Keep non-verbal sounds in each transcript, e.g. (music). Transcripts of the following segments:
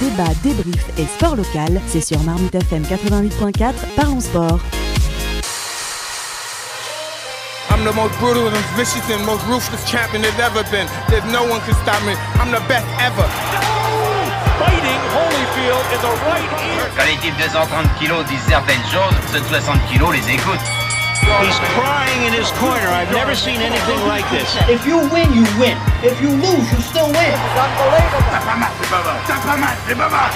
débat, débrief et sport local, c'est sur Marmite FM 88.4, parlons sport. I'm the most brutal and vicious and most ruthless champion there's ever been. There's no one can stop me. I'm the best ever. Fighting Holyfield in the right ear. Quand les types de 130 kilos disent certaines choses, ceux de 60 kilos les écoutent. He's crying in his corner. I've never seen anything like this. If you win, you win. If you lose, you still win. T'as pas mal, c'est pas mal. T'as pas mal, c'est pas mal.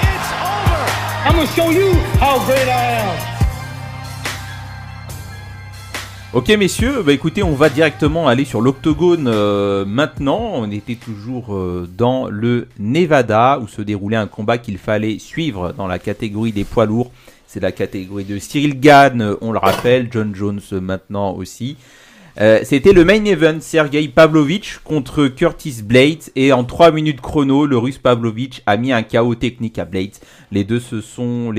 It's over. I'm gonna show you how great I am. Ok messieurs, bah écoutez, on va directement aller sur l'octogone euh, maintenant. On était toujours euh, dans le Nevada où se déroulait un combat qu'il fallait suivre dans la catégorie des poids lourds. C'est la catégorie de Cyril Gann, on le rappelle, John Jones maintenant aussi. Euh, C'était le main event, Sergei Pavlovich contre Curtis Blades et en 3 minutes chrono, le russe Pavlovich a mis un chaos technique à Blades. Les deux, sont,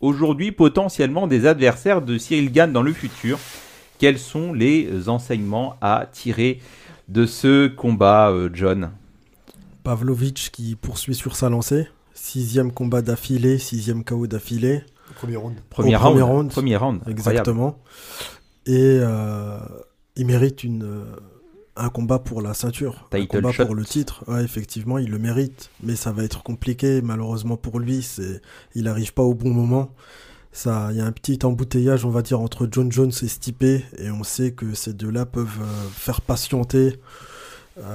aujourd'hui potentiellement des adversaires de Cyril Gann dans le futur. Quels sont les enseignements à tirer de ce combat, euh, John? Pavlovic qui poursuit sur sa lancée. Sixième combat d'affilée, sixième KO d'affilée. Premier round. Premier round. premier round. Premier round. incroyable. Exactement. Et euh, il mérite une, euh, un combat pour la ceinture. un combat shot. pour le titre. Ouais, effectivement, il le mérite. Mais ça va être compliqué, malheureusement pour lui. C'est, il n'arrive pas au bon moment. Ça, il y a un petit embouteillage, on va dire, entre John Jones et Stipe. Et on sait que ces deux-là peuvent euh, faire patienter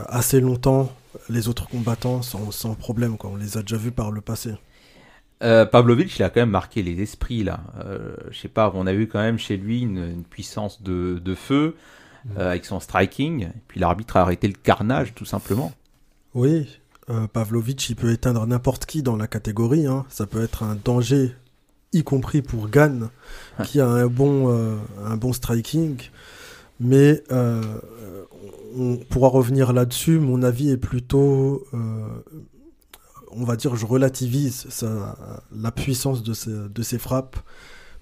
assez longtemps les autres combattants sans, sans problème. Quoi. On les a déjà vus par le passé. Euh, Pavlovich, il a quand même marqué les esprits là. Euh, je sais pas, on a vu quand même chez lui une, une puissance de, de feu euh, avec son striking. Et puis l'arbitre a arrêté le carnage tout simplement. Oui, euh, Pavlovic, il peut éteindre n'importe qui dans la catégorie. hein. Ça peut être un danger, y compris pour Gann, qui a un bon, euh, un bon striking. Mais on pourra revenir là-dessus. Mon avis est plutôt, on va dire, je relativise sa- la puissance de ses, de ses frappes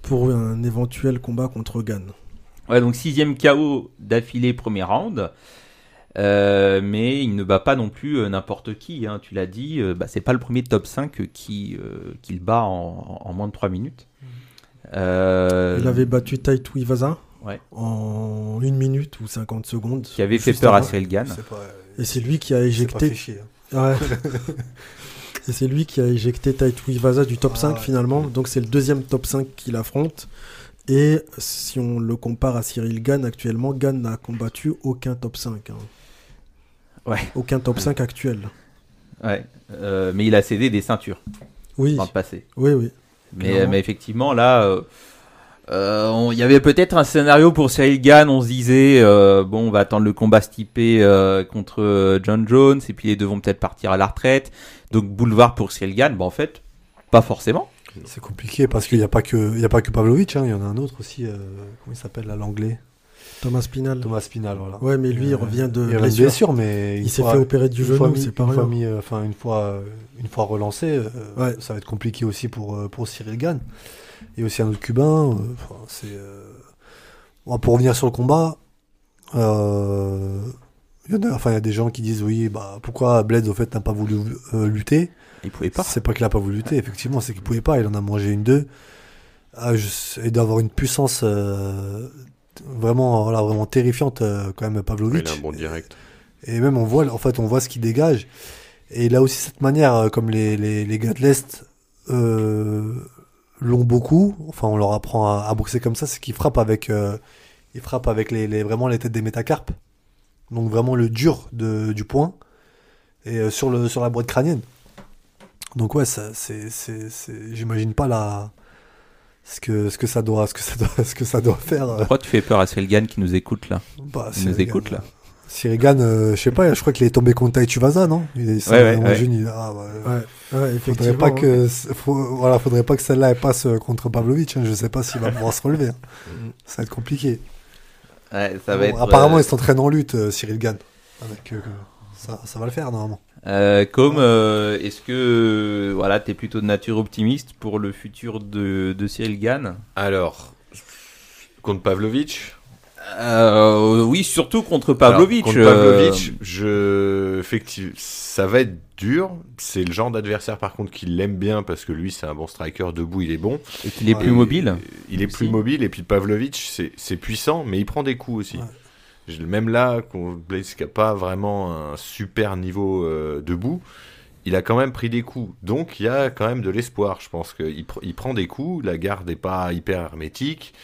pour un éventuel combat contre Gann. Ouais, donc sixième KO d'affilée premier round. Euh, mais il ne bat pas non plus euh, n'importe qui, hein, tu l'as dit, euh, bah, c'est pas le premier top 5 qui, euh, qu'il bat en, en moins de 3 minutes. Euh, Il avait battu Taito Iwaza Ouais. en 1 minute ou 50 secondes. qui avait fait peur à avant. Cyril Gann. C'est pas, Et c'est lui qui a pas éjecté. fait chier, hein. Ouais. (laughs) (laughs) Et c'est lui qui a éjecté Taito Iwaza du top Ah 5 ouais. finalement. Donc c'est le deuxième top 5 qu'il affronte. Et si on le compare à Cyril Gann actuellement, Gann n'a combattu aucun top 5. hein. Ouais. Aucun top 5 actuel. Ouais. Euh, mais il a cédé des ceintures Oui, dans le passé. oui, oui. Mais, effectivement, là, euh, euh, on- il y avait peut-être un scénario pour Cyril Gann. On se disait, euh, bon, on va attendre le combat stipé euh, contre John Jones, et puis les deux vont peut-être partir à la retraite. Donc, boulevard pour Cyril Gann. Bon, en fait, pas forcément. C'est compliqué parce qu'il n'y a pas que il y a pas que Pavlovic, hein, il y en a un autre aussi. euh, comment il s'appelle là, l'anglais? Thomas Spinal. Thomas Spinal, voilà. Ouais, mais lui, il Euh, revient de il blessure. blessure, mais Il s'est fait opérer du genou, c'est pas une fois rien. mis, euh, enfin une fois, une fois relancé, euh, Ouais. ça va être compliqué aussi pour pour Cyril Gann. Et aussi un autre Cubain. euh, enfin, c'est euh, bon, pour revenir sur le combat. Il y en a, enfin, il y a des gens qui disent oui, bah pourquoi Blades au fait n'a pas voulu euh, lutter? Il pouvait pas. C'est pas qu'il a pas voulu lutter, effectivement, c'est qu'il pouvait pas. Il en a mangé une deux. Ah, je- et d'avoir une puissance euh, vraiment, voilà, vraiment terrifiante euh, quand même, Pavlovic. Il a un bon direct. Et même on voit, en fait, on voit ce qu'il dégage. Et il a aussi cette manière, comme les, les, les gars de l'Est euh, l'ont beaucoup. Enfin, on leur apprend à, à boxer comme ça, c'est qu'il frappe avec, euh, il frappe avec les, les, vraiment les têtes des métacarpes. Donc vraiment le dur de, du poing et euh, sur le sur la boîte crânienne. Donc ouais, ça, c'est, c'est, c'est, j'imagine pas la ce que ce que ça doit ce que ça doit (laughs) ce que ça doit faire. euh, Pourquoi tu fais peur à Cyril Gann qui nous écoute là? Bah, Il nous écoute là. Cyril Gann, euh, je sais pas, je crois qu'il est tombé contre Tai Tuvasa, non? Il est, c'est Ouais, il- ah, ouais. Ouais, ouais, Faudrait pas que, faut- voilà, faudrait pas que celle-là elle passe euh, contre Pavlovic. hein. Je sais pas s'il va pouvoir se relever. hein. Ça va être compliqué. Ouais, ça va Bon, être. apparemment, euh, il s'entraîne en lutte, euh, Cyril Gann. Avec, euh, ça, ça va le faire normalement. Euh, comme euh, est-ce que voilà, t'es plutôt de nature optimiste pour le futur de, de Cyril Gann? Alors, contre Pavlovic, Euh, oui, surtout contre Pavlovic. Alors, contre euh, Pavlovic, je... effectivement, ça va être dur. C'est le genre d'adversaire, par contre, qui l'aime bien parce que lui, c'est un bon striker. Debout, il est bon. Et qu'il est plus mobile. Il est plus mobile. Et puis Pavlovic, c'est puissant, mais il prend des coups aussi. Ouais. Même là, qu'on- Blaze qui a pas vraiment un super niveau euh, debout, il a quand même pris des coups. Donc il y a quand même de l'espoir. Je pense qu'il pr- il prend des coups. La garde n'est pas hyper hermétique.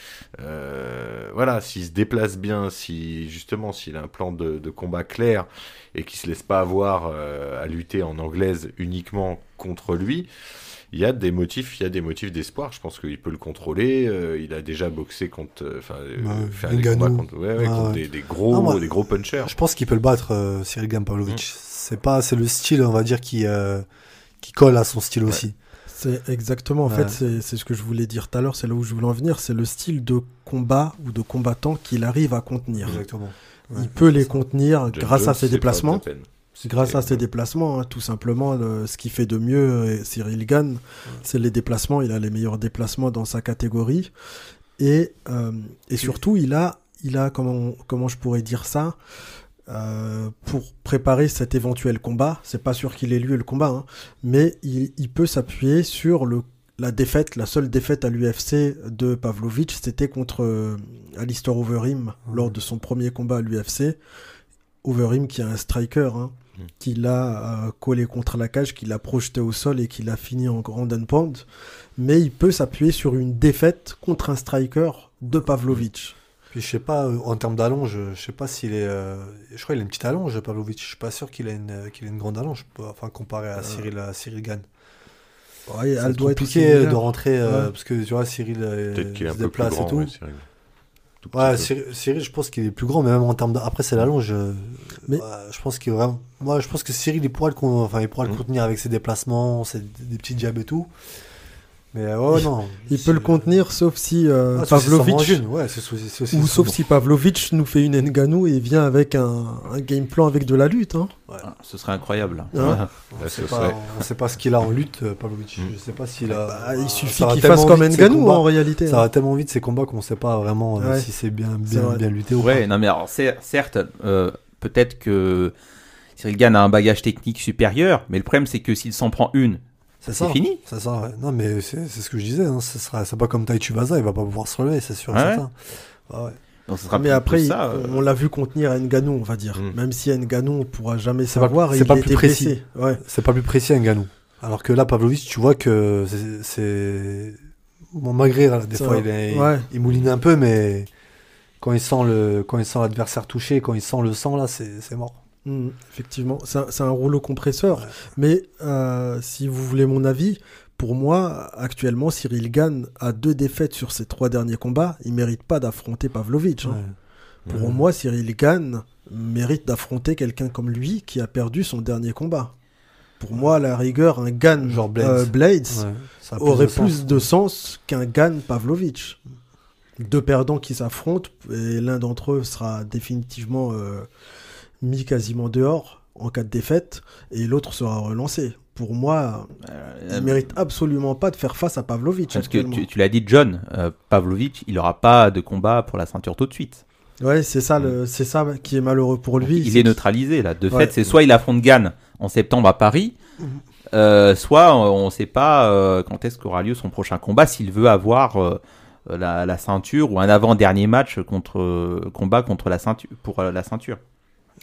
Voilà, s'il se déplace bien, si justement s'il a un plan de, de combat clair et qu'il se laisse pas avoir euh, à lutter en anglaise uniquement contre lui, il y a des motifs, il y a des motifs d'espoir. Je pense qu'il peut le contrôler. euh, il a déjà boxé contre, euh, enfin, Ouais, des combats contre, ouais, ouais, Ouais, contre ouais. Des, des gros, moi- des gros punchers. Je pense qu'il peut le battre, euh, Cyril Gann Pavlovic. Mm. C'est pas, c'est le style, on va dire, qui, euh, qui colle à son style aussi. C'est exactement, en Ouais. fait, c'est c'est ce que je voulais dire tout à l'heure, c'est là où je voulais en venir, c'est le style de combat ou de combattant qu'il arrive à contenir. Exactement. Il peut les contenir John grâce à ses c'est déplacements. peine. Grâce à C'est- ses déplacements, hein, tout simplement, le- ce qui fait de mieux euh, Cyril Gann, c'est les déplacements. Il a les meilleurs déplacements dans sa catégorie. Et, euh, et surtout, il a, il a comment, comment je pourrais dire ça euh, pour préparer cet éventuel combat. C'est pas sûr qu'il ait lieu le combat, hein, mais il, il peut s'appuyer sur le, la défaite, la seule défaite à l'UFC de Pavlovich, c'était contre euh, Alistair Overeem lors de son premier combat à l'UFC. Overeem qui est un striker, hein, Mm. qui l'a euh, collé contre la cage, qui l'a projeté au sol et qui l'a fini en grand and pound. Mais il peut s'appuyer sur une défaite contre un striker de Pavlovich. Puis je sais pas, euh, en termes d'allonge, je sais pas s'il est. euh, je crois qu'il a une petite allonge, Pavlovic. Je suis pas sûr qu'il a une, euh, qu'il a une grande allonge, enfin comparé à Cyril, à Cyril Gann. Ouais, elle doit être compliqué de rentrer euh, Ouais. parce que tu vois Cyril euh, Peut-être qu'il est un se plus déplace grand. et tout. ouais, Cyril. Tout petit Ouais, peu. Cyril, Cyril, je pense qu'il est plus grand, mais même en termes de... après c'est l'allonge. euh, Mais- ouais, je pense qu'il est vraiment. Moi, je pense que Cyril il pourra le, con- enfin, il pourra le Mm. contenir avec ses déplacements, ses... des petits jabs et tout. Mais euh, ouais, non. (laughs) Il peut le contenir sauf si euh, Ah, Ouais, aussi- ou sauf bon. si Pavlovich nous fait une Nganou et vient avec un, un game plan avec de la lutte. Hein. Ah, ce serait incroyable. Hein Ouais. Là, On ce sait serait- pas, on sait pas ce qu'il a en lutte, euh, Pavlovic. Mm. Je sais pas s'il a. Bah, il suffit qu'il fasse comme Nganou en réalité. Ça hein. va tellement vite ces combats qu'on sait pas vraiment euh, si c'est bien, bien, bien lutté ou Ouais, pas. non mais alors cer- certes, euh, peut-être que Cyril Gann a un bagage technique supérieur, mais le problème c'est que s'il s'en prend une, C'est ça. fini. C'est ça, ouais. Non, mais c'est ce que je disais. Hein. Ce sera, c'est pas comme Tai Vaza, il va pas pouvoir se relever, c'est sûr. Ah ouais certain. Ah ouais. Donc ce sera Mais après, ça. euh, on l'a vu contenir Nganou, on va dire. Mm. Même si Nganou, on pourra jamais savoir, c'est il pas plus précis. Ouais. C'est pas plus précis Nganou. Alors que là, Pavlovic, tu vois que c'est-. Bon, malgré, des fois, il, est- Ouais. il mouline un peu, mais quand il sent le, quand il sent l'adversaire touché, quand il sent le sang, là, c'est mort. Mm, effectivement, c'est un, rouleau compresseur. Mais euh, si vous voulez mon avis, pour moi, actuellement, Cyril Gann a deux défaites sur ses trois derniers combats. Il mérite pas d'affronter Pavlovich. hein. Ouais. Pour moi, Cyril Gann mérite d'affronter quelqu'un comme lui qui a perdu son dernier combat. Pour moi, à la rigueur, un Gann Genre Blades. euh, Blades Ouais, aurait plus de sens qu'un Gann Pavlovich. Deux perdants qui s'affrontent et l'un d'entre eux sera définitivement euh, mis quasiment dehors en cas de défaite et l'autre sera relancé. Pour moi, euh, il mérite absolument pas de faire face à Pavlovich. Parce que tu, tu l'as dit, John, euh, Pavlovic, il aura pas de combat pour la ceinture tout de suite. Ouais, c'est ça, le, c'est ça qui est malheureux pour Donc, lui. il est neutralisé là. De Ouais. fait, c'est soit il affronte Gann en septembre à Paris, euh, soit on ne sait pas euh, quand est-ce qu'aura lieu son prochain combat s'il veut avoir euh, la, la ceinture ou un avant-dernier match contre euh, combat contre la ceinture pour euh, la ceinture.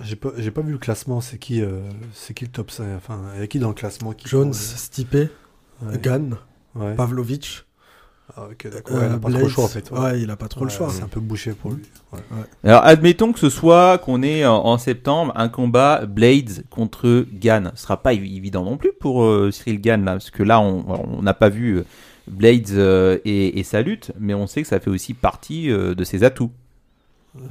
J'ai pas, j'ai pas vu le classement. C'est qui, euh, c'est qui le top 5 Enfin, il y a qui dans le classement qui Jones. Stipe, Ouais. Gann, Ouais. Pavlovich. Ah, ok, d'accord. Ouais, il euh, a pas trop le Blades. choix en fait. Ouais, il a pas trop le Ouais, choix. C'est un peu bouché pour lui. Ouais. Alors admettons que ce soit qu'on ait en, en septembre un combat Blades contre Gann. Ce sera pas évi- évident non plus pour euh, Cyril Gann là, parce que là on n'a pas vu euh, Blades euh, et, et sa lutte, mais on sait que ça fait aussi partie euh, de ses atouts.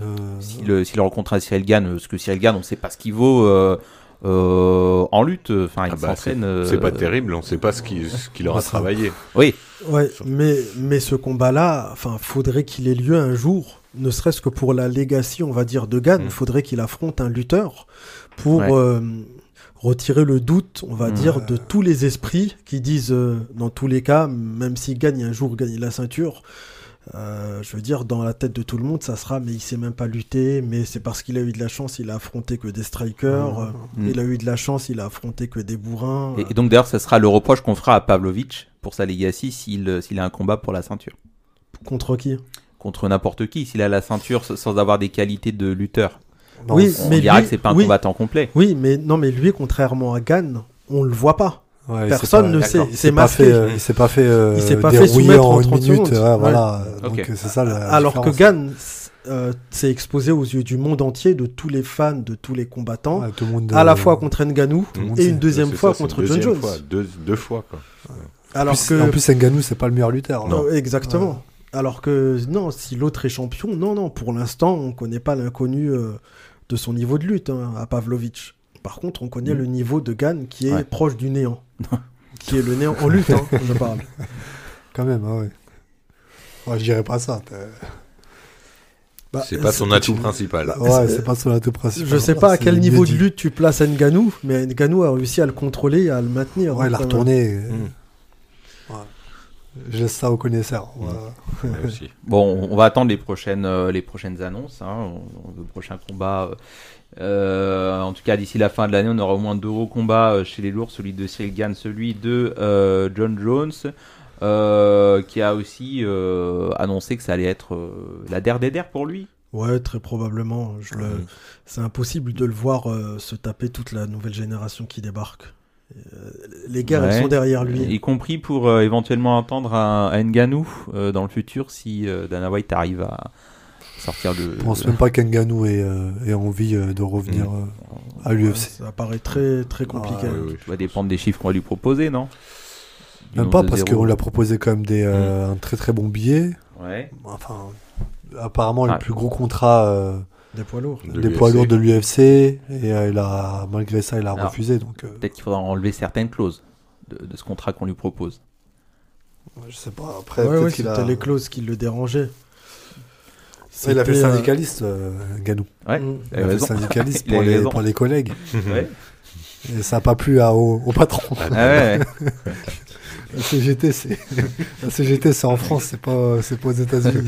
Euh, S'il s'il rencontre un Cyril Gann, euh, parce que Cyril Gann, on ne sait pas ce qu'il vaut euh, euh, en lutte. Enfin, il Ah bah, s'entraîne. euh, C'est pas terrible, on sait pas ce qu'il aura travaillé. Oui, Ouais, mais, mais ce combat-là, enfin, faudrait qu'il ait lieu un jour, ne serait-ce que pour la legacy, on va dire, de Gann. Mm. Faudrait qu'il affronte un lutteur pour Ouais. euh, retirer le doute, on va Mm. dire, de tous les esprits qui disent, euh, dans tous les cas, même s'il gagne un jour, gagne la ceinture, Euh, je veux dire, dans la tête de tout le monde, ça sera, mais il sait même pas lutter, mais c'est parce qu'il a eu de la chance, il a affronté que des strikers, euh, Mm. il a eu de la chance, il a affronté que des bourrins. Et, et donc d'ailleurs, ce sera le reproche qu'on fera à Pavlovich pour sa legacy s'il euh, s'il a un combat pour la ceinture. Contre qui? Contre n'importe qui, s'il a la ceinture sans avoir des qualités de lutteur. Non, Oui, On mais dira lui- que c'est pas un oui. combattant complet. Oui, mais non, mais lui, contrairement à Gann, on le voit pas. Ouais, Personne ne sait. il C'est s'est pas masqué. fait, euh, il s'est pas fait, euh, Il s'est pas fait soumettre en en une 30 minute. secondes. ouais, Ouais. Voilà. Ok. Donc c'est ça la Alors que. Gann euh, s'est exposé aux yeux du monde entier, de tous les fans, de tous les combattants, Ouais, tout le monde, à la euh, fois contre monde et sait. une deuxième fois ça, contre John Jones. fois, deux, deux fois, quoi. Alors plus- que En plus, Ngannou, c'est pas le meilleur lutteur. hein. Non, exactement. Alors que non, si l'autre est champion, non, non, pour l'instant, on connaît pas l'inconnu euh, de son niveau de lutte hein, à Pavlovich. Par contre, on connaît Mm. le niveau de Gann qui est Ouais. proche du néant. (laughs) qui est le néant en lutte, hein, je parle. (laughs) Quand même, ah ouais. Ouais, je dirais pas ça. Bah, C'est pas son atout principal. Ouais, c'est pas son atout principal. Je sais pas à quel niveau de lutte tu places Ngannou, mais Ngannou a réussi à le contrôler et à le maintenir. Ouais, hein, il a même. retourné. Je laisse ça aux connaisseurs. Ouais, aussi. (laughs) Bon, on va attendre les prochaines, euh, les prochaines annonces. Hein. Le prochain combat. euh, euh, en tout cas, d'ici la fin de l'année, on aura au moins deux gros combats euh, chez les lourds, celui de Cyril Gann, celui de euh, John Jones, euh, qui a aussi euh, annoncé que ça allait être euh, la der des der pour lui. Ouais, très probablement. Je le... Mm. C'est impossible de le voir euh, se taper toute la nouvelle génération qui débarque. Euh, les guerres, Ouais. elles sont derrière lui. Y compris pour euh, éventuellement entendre un, un Ngannou euh, dans le futur si euh, Dana White arrive à sortir le. Je pense même pas qu'Ngannou ait, euh, ait envie euh, de revenir Mm. euh, à Ouais, l'UFC. ça paraît très, très compliqué. Ah, Oui, oui. Ça va dépendre des chiffres qu'on va lui proposer, non? Du Même pas parce qu'on lui a proposé quand même des, euh, un très très bon billet. Ouais. Enfin, apparemment Ah. le plus gros contrat euh, Des poids lourds. De des l'UFC. poids lourds de l'UFC et euh, il a malgré ça il a Alors, refusé donc euh, Peut-être qu'il faudra enlever certaines clauses de, de ce contrat qu'on lui propose. je sais pas après Ouais, peut-être ouais, qu'il c'était a les clauses qui le dérangeaient. Ouais, il a fait C'était, euh, syndicaliste euh, Ganou Ouais. mm. Il il a fait syndicaliste (laughs) pour les, pour les collègues (laughs) Ouais. et ça a pas plu à, au, au patron Ah ouais. (laughs) la CGT c'est la CGT c'est en France c'est pas c'est pas aux États-Unis